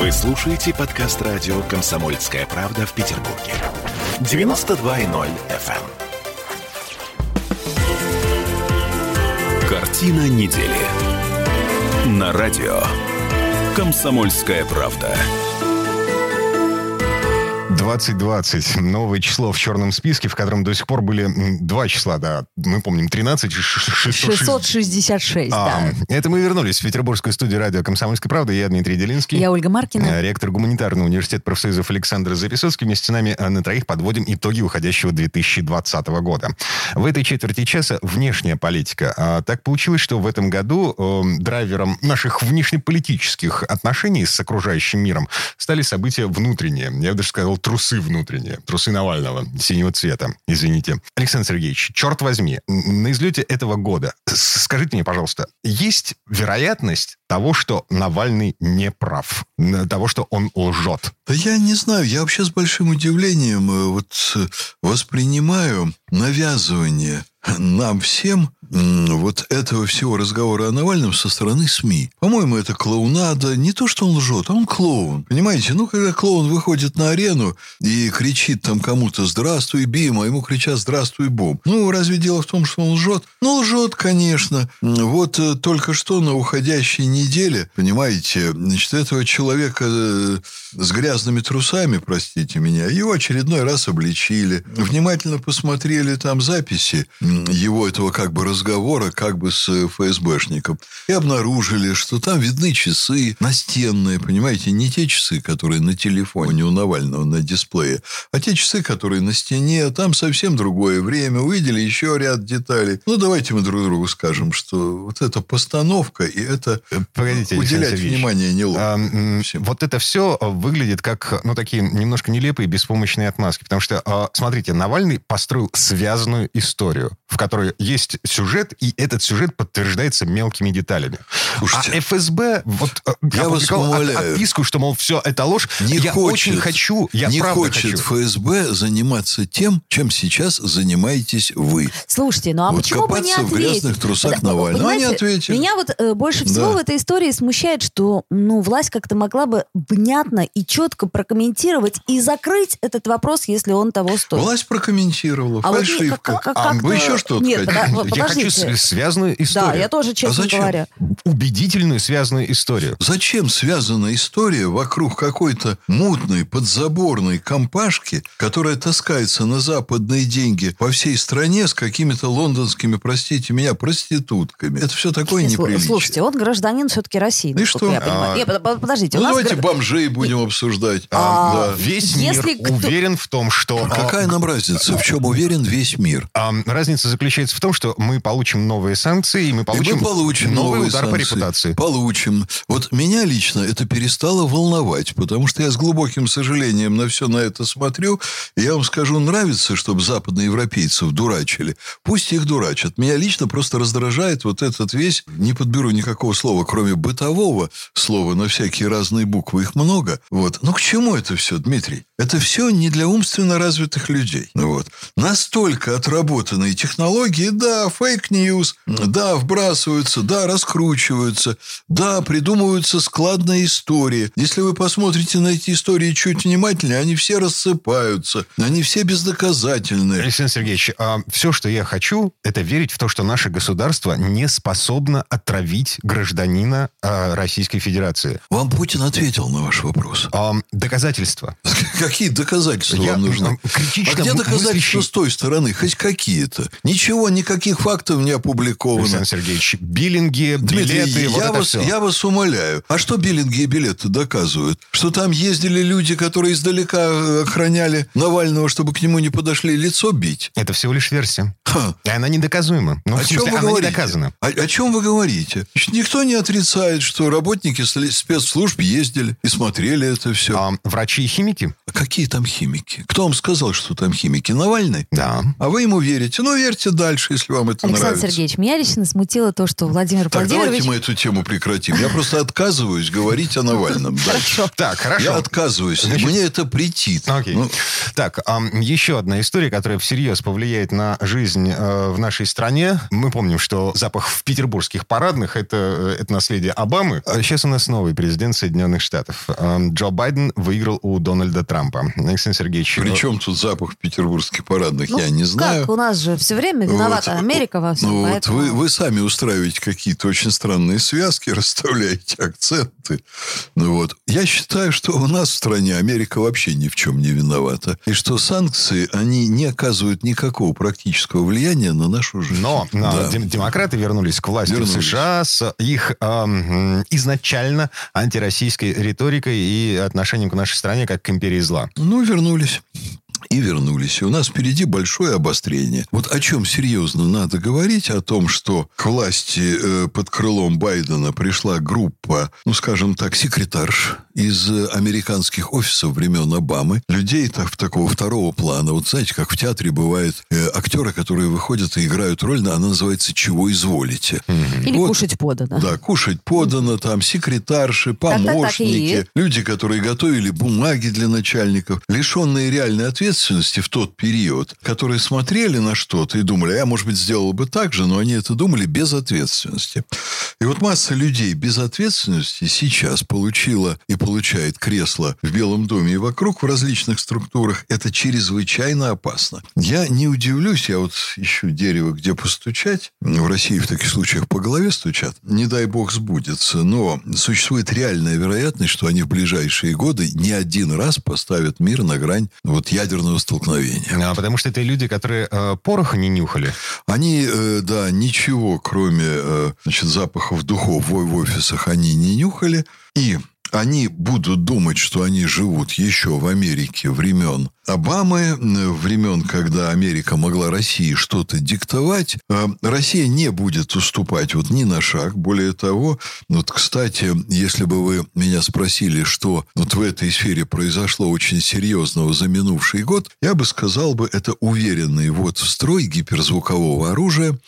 Вы слушаете подкаст радио «Комсомольская правда» в Петербурге. 92.0 FM. эм. Картина недели. На радио «Комсомольская правда». 2020. Новое число в черном списке, в котором до сих пор были два числа, да. Мы помним 13 и ш- ш- 660. 666, А, да. Это мы вернулись в петербургскую студию радио «Комсомольская правда». Я Дмитрий Делинский. Я Ольга Маркина. Э, Ректор гуманитарного университета профсоюзов Александр Записоцкий. Вместе с нами э, на троих подводим итоги уходящего 2020 года. В этой четверти часа внешняя политика. А, Так получилось, что в этом году э, драйвером наших внешнеполитических отношений с окружающим миром стали события внутренние. Я бы даже сказал, трусы внутренние. Трусы Навального синего цвета. Извините. Александр Сергеевич, черт возьми, на излете этого года, скажите мне, пожалуйста, есть вероятность того, что Навальный не прав? Того, что он лжет? Да я не знаю, я вообще с большим удивлением э, вот э, воспринимаю навязывание нам всем вот этого всего разговора о Навальном со стороны СМИ. По-моему, это клоунада. Не то, что он лжет, а он клоун. Понимаете? Ну, когда клоун выходит на арену и кричит там кому-то «Здравствуй, Бим», а ему кричат «Здравствуй, Бом». Ну, разве дело в том, что он лжет? Ну, лжет, конечно. Вот э, только что на уходящей неделе, понимаете, значит, этого человека э, с грязными трусами, простите меня, его очередной раз обличили. Внимательно посмотрели там записи его этого как бы разговора как бы с э, ФСБшником. И обнаружили, что там видны часы настенные, понимаете, не те часы, которые на телефоне у Навального на дисплее, а те часы, которые на стене, там совсем другое время, увидели еще ряд деталей. Ну, давайте мы друг другу скажем, что вот эта постановка и это Э, Погодите, уделять внимание неловко. А, всем. вот это все выглядит как, ну, такие немножко нелепые, беспомощные отмазки. Потому что, а, смотрите, Навальный построил связанную историю, в которой есть сюжет, и этот сюжет подтверждается мелкими деталями. Слушайте, а ФСБ вот э, я вас опубликовал от- умоляю. отписку, что, мол, все это ложь. не я хочет, очень хочу, я не правда хочет хочу. ФСБ заниматься тем, чем сейчас занимаетесь вы. Слушайте, ну а Вот почему бы не копаться в ответить? грязных трусах Да, Навального. понимаете, Они ответили. Меня вот э, больше всего Да. в этой истории смущает, что ну, власть как-то могла бы внятно и четко прокомментировать и закрыть этот вопрос, если он того стоит. Власть прокомментировала. А вот не- фальшивка. как- как- А вы еще что-то Нет, вот Я хочу связанную историю. Да, я тоже, честно зачем? говоря. Убедительную связанную историю. Зачем связана история вокруг какой-то мутной, подзаборной компашки, которая таскается на западные деньги по всей стране с какими-то лондонскими, простите меня, проститутками? Это все такое неприличие. Слушайте, он гражданин все-таки России. И что? Я. А, Не, под- под- подождите, у ну, нас давайте гра- бомжей будем обсуждать. А, Да. Весь Если мир кто- уверен в том, что... а, Какая нам разница? В чем уверен весь мир? А, разница заключается в том, что мы получим новые санкции, и мы получим, и мы получим новый удар по санкции. репутации. Получим. Вот меня лично это перестало волновать, потому что я с глубоким сожалением на все на это смотрю. И я вам скажу, нравится, чтобы западноевропейцев дурачили. Пусть их дурачат. Меня лично просто раздражает вот этот весь, не подберу никакого слова, кроме бытового слова, на всякие разные буквы, их много. Вот. Ну, к чему это все, Дмитрий? Это все не для умственно развитых людей. Вот. Настолько отработанные технологии, да, fake news, да, вбрасываются, да, раскручиваются, да, придумываются складные истории. Если вы посмотрите на эти истории чуть внимательнее, они все рассыпаются, они все бездоказательные. Александр Сергеевич, все, что я хочу, это верить в то, что наше государство не способно отравить гражданина а, Российской Федерации. Вам Путин ответил на ваш вопрос. А, доказательства. Какие доказательства Я, вам нужны? критично а где доказательства мыслящий- с той стороны? Хоть какие-то. Ничего, никаких фактов не опубликовано. Александр Сергеевич, биллинги, Дмитрий, билеты, вот я, это вас, все. я вас умоляю. А что биллинги и билеты доказывают? Что там ездили люди, которые издалека э, охраняли Навального, чтобы к нему не подошли лицо бить? Это всего лишь версия. Ха. И она недоказуема. Ну, о в смысле, чем вы она не говорите? доказана. О, о чем вы говорите? Никто не отрицает, что работники спецслужб ездили и смотрели это все. А, врачи и химики? Какие там химики? Кто вам сказал, что там химики? Навальный? Да. А вы ему верите? Ну, верьте дальше, если вам это Александр нравится. Сергеевич, меня лично смутило то, что Владимир Так, Владимирович... давайте мы эту тему прекратим. Я просто отказываюсь говорить о Навальном. дальше. Хорошо. Так, хорошо. Я отказываюсь. Мне это претит. Окей. Ну, Так, еще одна история, которая всерьез повлияет на жизнь э, в нашей стране. Мы помним, что запах в петербургских парадных это, э, это наследие Обамы. А сейчас у нас новый президент Соединенных Штатов. Джо Байден выиграл у Дональда Трампа. Александр Сергеевич. э, при чем тут запах петербургских парадных, Ну, я не знаю. Как? У нас же все время виновата Вот. Америка во всем. Ну, вот поэтому- вы, вы сами устраиваете какие-то очень странные связки, расставляете акценты. Ну вот. Я считаю, что у нас в стране Америка вообще ни в чем не виновата. И что санкции, они не оказывают никакого практического влияния на нашу жизнь. Но а, Да. дем- демократы вернулись к власти Вернулись. в США с их ам, изначально антироссийской риторикой и отношением к нашей стране как к империи зла. Ну, вернулись. И вернулись. И у нас впереди большое обострение. Вот о чем серьезно надо говорить? О том, что к власти э, под крылом Байдена пришла группа, ну, скажем так, секретарш из э, американских офисов времен Обамы. Людей так, такого второго плана. Вот знаете, как в театре бывают э, актеры, которые выходят и играют роль, она называется «Чего изволите?». Или Вот. кушать подано. Да, кушать подано, там секретарши, так и помощники, есть. люди, которые готовили бумаги для начальников, лишенные реальной ответственности в тот период, которые смотрели на что-то и думали, «А я, может быть, сделал бы так же, но они это думали без ответственности. И вот масса людей без ответственности сейчас получила и получает кресло в Белом доме и вокруг в различных структурах. Это чрезвычайно опасно. Я не удивлюсь, я вот ищу дерево, где постучать. В России в таких случаях по голове стучат. Не дай бог сбудется. Но существует реальная вероятность, что они в ближайшие годы не один раз поставят мир на грань вот ядерного столкновения. А, Потому что это люди, которые э, пороха не нюхали. Они, э, да, ничего, кроме э, значит, запахов духов в, в офисах, они не нюхали. И они будут думать, что они живут еще в Америке времен Обамы, времен, когда Америка могла России что-то диктовать. Э, Россия не будет уступать вот ни на шаг. Более того, вот, кстати, если бы вы меня спросили, что вот в этой сфере произошло очень серьезного за минувший год, я бы сказал бы, это уверенный вот строй гиперзвукового оружия.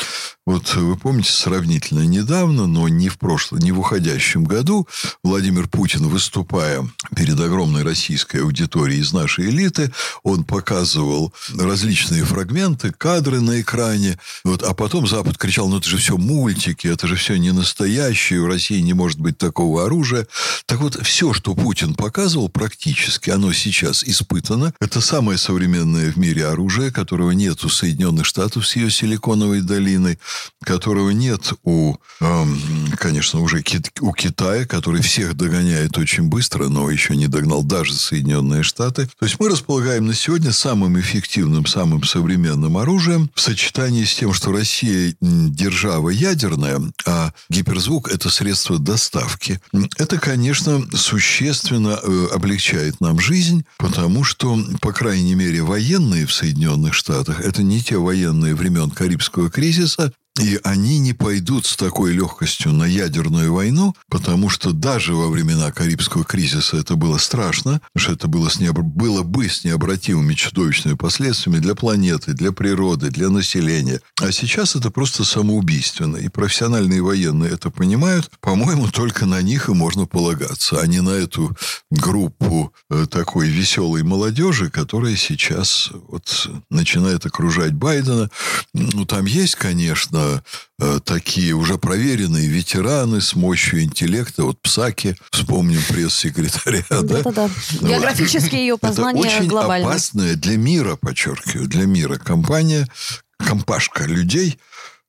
Вот вы помните, сравнительно недавно, но не в прошлом, не в уходящем году, Владимир Путин, выступая перед огромной российской аудиторией из нашей элиты, он показывал различные фрагменты, кадры на экране, вот, а потом Запад кричал, ну это же все мультики, это же все не настоящее, у России не может быть такого оружия. Так вот, все, что Путин показывал практически, оно сейчас испытано. Это самое современное в мире оружие, которого нет у Соединенных Штатов с ее силиконовой долиной, которого нет у, эм, конечно, уже у Китая, который всех догоняет очень быстро, но еще не догнал даже Соединенные Штаты. То есть мы располагаем на сегодня самым эффективным, самым современным оружием в сочетании с тем, что Россия держава ядерная, а гиперзвук – это средство доставки. Это, конечно, существенно э, облегчает нам жизнь, потому что, по крайней мере, военные в Соединенных Штатах – это не те военные времен Карибского кризиса, и они не пойдут с такой легкостью на ядерную войну, потому что даже во времена Карибского кризиса это было страшно, потому что это было, с необр- было бы с необратимыми чудовищными последствиями для планеты, для природы, для населения. А сейчас это просто самоубийственно. И профессиональные военные это понимают. По-моему, только на них и можно полагаться, а не на эту группу э, такой веселой молодежи, которая сейчас вот начинает окружать Байдена. Ну, там есть, конечно, э, такие уже проверенные ветераны с мощью интеллекта. Вот Псаки, вспомним пресс-секретаря, да? Да-да-да. Ну, Географические ее Это познания очень глобальны. опасная для мира, подчеркиваю, для мира компания, компашка людей.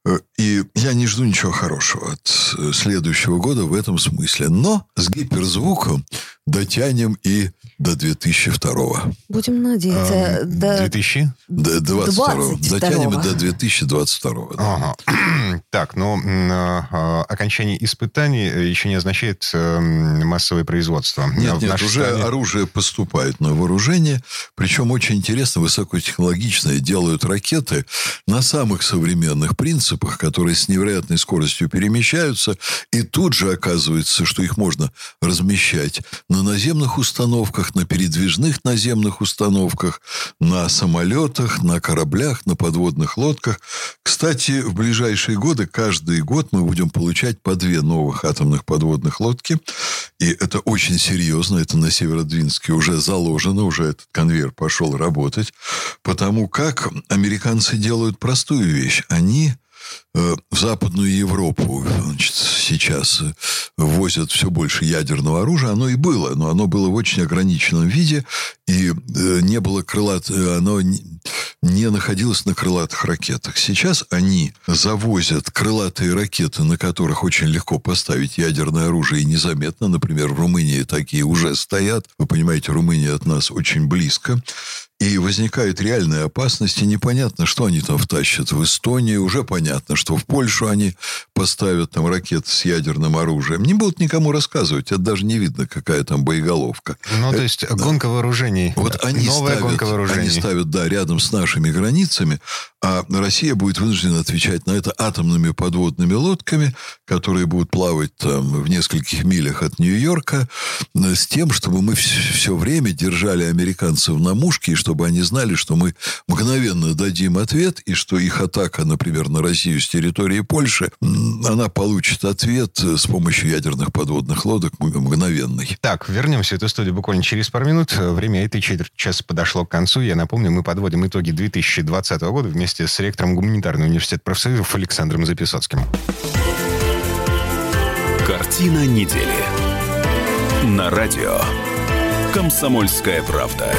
Э, И я не жду ничего хорошего от э, следующего года в этом смысле. Но с гиперзвуком дотянем и до 2002. Будем надеяться. Эм, да. 2000? До 22. 22. Дотянем и до 2022. да. Ага. Так, но м, а, окончание испытаний еще не означает массовое производство. Нет, нет, уже стране- оружие поступает на вооружение. Причем очень интересно, высокотехнологичные делают ракеты на самых современных принципах, которые с невероятной скоростью перемещаются. И тут же оказывается, что их можно размещать на наземных установках, на передвижных наземных установках, на самолетах, на кораблях, на подводных лодках. Кстати, в ближайшие годы, каждый год мы будем получать по две новых атомных подводных лодки. И это очень серьезно. Это на Северодвинске уже заложено, уже этот конвейер пошел работать. Потому как американцы делают простую вещь. Они в Западную Европу значит, сейчас э, возят все больше ядерного оружия. Оно и было, но оно было в очень ограниченном виде, и э, не было крылат... Оно не находилось на крылатых ракетах. Сейчас они завозят крылатые ракеты, на которых очень легко поставить ядерное оружие и незаметно. Например, в Румынии такие уже стоят. Вы понимаете, Румыния от нас очень близко. И возникает реальная опасность, и непонятно, что они там втащат в Эстонию. Уже понятно, что в Польшу они поставят там ракеты с ядерным оружием. Не будут никому рассказывать, это даже не видно, какая там боеголовка. Ну, то есть это, гонка вооружений. Вот они Новая ставят, гонка вооружений. Они ставят, да, рядом с нашими границами, а Россия будет вынуждена отвечать на это атомными подводными лодками, которые будут плавать там в нескольких милях от Нью-Йорка, с тем, чтобы мы все время держали американцев на мушке, и чтобы они знали, что мы мгновенно дадим ответ, и что их атака, например, на Россию с территории Польши, она получит ответ с помощью ядерных подводных лодок мгновенный. Так, вернемся в эту студию буквально через пару минут. Время этой четверти часа подошло к концу. Я напомню, мы подводим итоги 2020 года вместе с ректором Гуманитарного университета профсоюзов Александром Записоцким. Картина недели. На радио. Комсомольская правда.